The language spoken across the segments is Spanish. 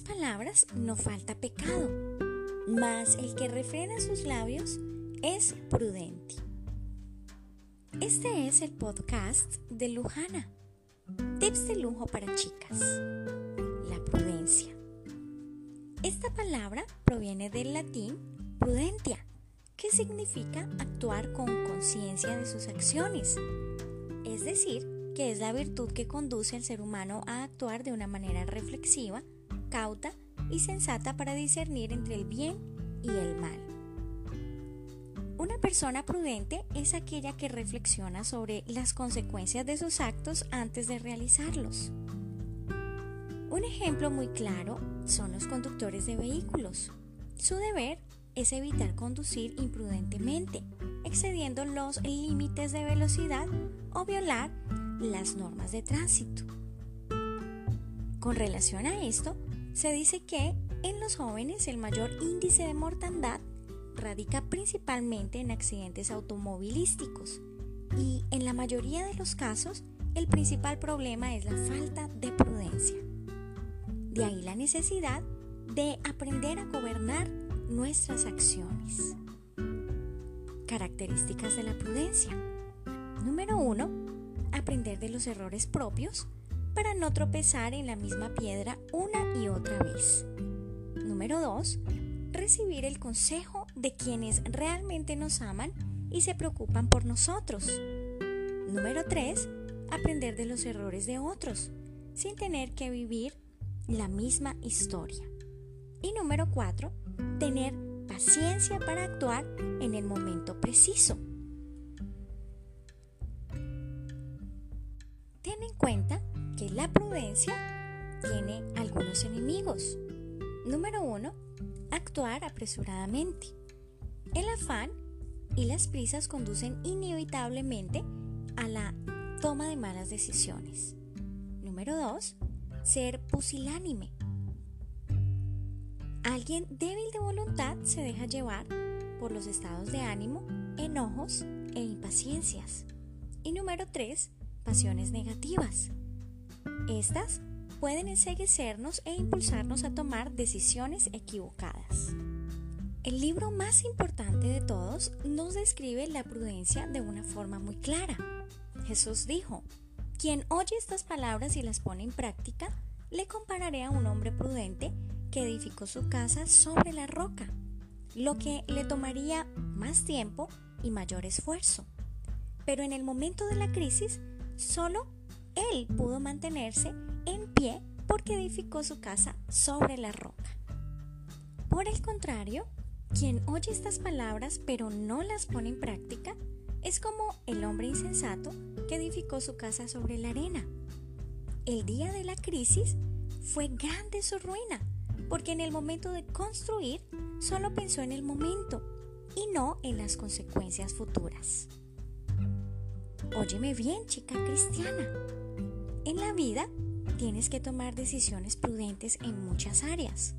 palabras no falta pecado, mas el que refrena sus labios es prudente. Este es el podcast de Lujana. Tips de lujo para chicas. La prudencia. Esta palabra proviene del latín prudentia, que significa actuar con conciencia de sus acciones. Es decir, que es la virtud que conduce al ser humano a actuar de una manera reflexiva, cauta y sensata para discernir entre el bien y el mal. Una persona prudente es aquella que reflexiona sobre las consecuencias de sus actos antes de realizarlos. Un ejemplo muy claro son los conductores de vehículos. Su deber es evitar conducir imprudentemente, excediendo los límites de velocidad o violar las normas de tránsito. Con relación a esto, se dice que en los jóvenes el mayor índice de mortandad radica principalmente en accidentes automovilísticos y en la mayoría de los casos el principal problema es la falta de prudencia. De ahí la necesidad de aprender a gobernar nuestras acciones. Características de la prudencia. Número 1 aprender de los errores propios para no tropezar en la misma piedra una y otra vez. Número 2. Recibir el consejo de quienes realmente nos aman y se preocupan por nosotros. Número 3. Aprender de los errores de otros, sin tener que vivir la misma historia. Y número 4. Tener paciencia para actuar en el momento preciso. Ten en cuenta que la prudencia tiene algunos enemigos. Número uno, actuar apresuradamente. El afán y las prisas conducen inevitablemente a la toma de malas decisiones. Número dos, ser pusilánime. Alguien débil de voluntad se deja llevar por los estados de ánimo, enojos e impaciencias. Y número tres, pasiones negativas. Estas pueden enseguecernos e impulsarnos a tomar decisiones equivocadas. El libro más importante de todos nos describe la prudencia de una forma muy clara. Jesús dijo, quien oye estas palabras y las pone en práctica, le compararé a un hombre prudente que edificó su casa sobre la roca, lo que le tomaría más tiempo y mayor esfuerzo. Pero en el momento de la crisis Solo él pudo mantenerse en pie porque edificó su casa sobre la roca. Por el contrario, quien oye estas palabras pero no las pone en práctica es como el hombre insensato que edificó su casa sobre la arena. El día de la crisis fue grande su ruina, porque en el momento de construir solo pensó en el momento y no en las consecuencias futuras. Óyeme bien, chica cristiana. En la vida tienes que tomar decisiones prudentes en muchas áreas,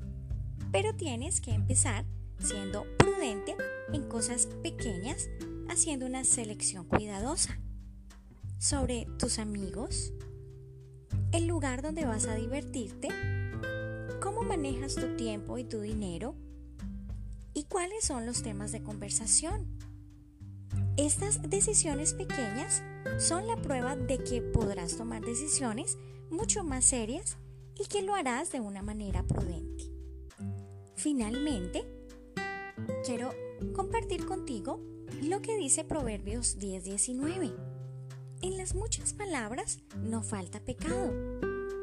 pero tienes que empezar siendo prudente en cosas pequeñas, haciendo una selección cuidadosa. Sobre tus amigos, el lugar donde vas a divertirte, cómo manejas tu tiempo y tu dinero y cuáles son los temas de conversación. Estas decisiones pequeñas son la prueba de que podrás tomar decisiones mucho más serias y que lo harás de una manera prudente. Finalmente, quiero compartir contigo lo que dice Proverbios 10:19. En las muchas palabras no falta pecado,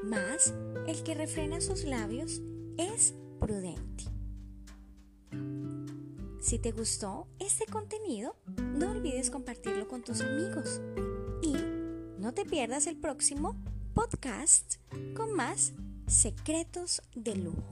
mas el que refrena sus labios es prudente. Si te gustó este contenido, no olvides compartirlo con tus amigos y no te pierdas el próximo podcast con más secretos de lujo.